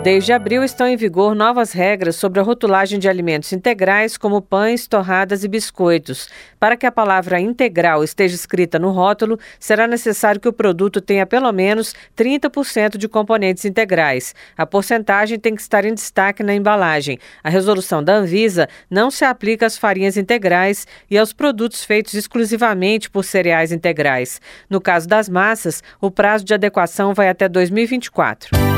Desde abril estão em vigor novas regras sobre a rotulagem de alimentos integrais, como pães, torradas e biscoitos. Para que a palavra integral esteja escrita no rótulo, será necessário que o produto tenha pelo menos 30% de componentes integrais. A porcentagem tem que estar em destaque na embalagem. A resolução da Anvisa não se aplica às farinhas integrais e aos produtos feitos exclusivamente por cereais integrais. No caso das massas, o prazo de adequação vai até 2024.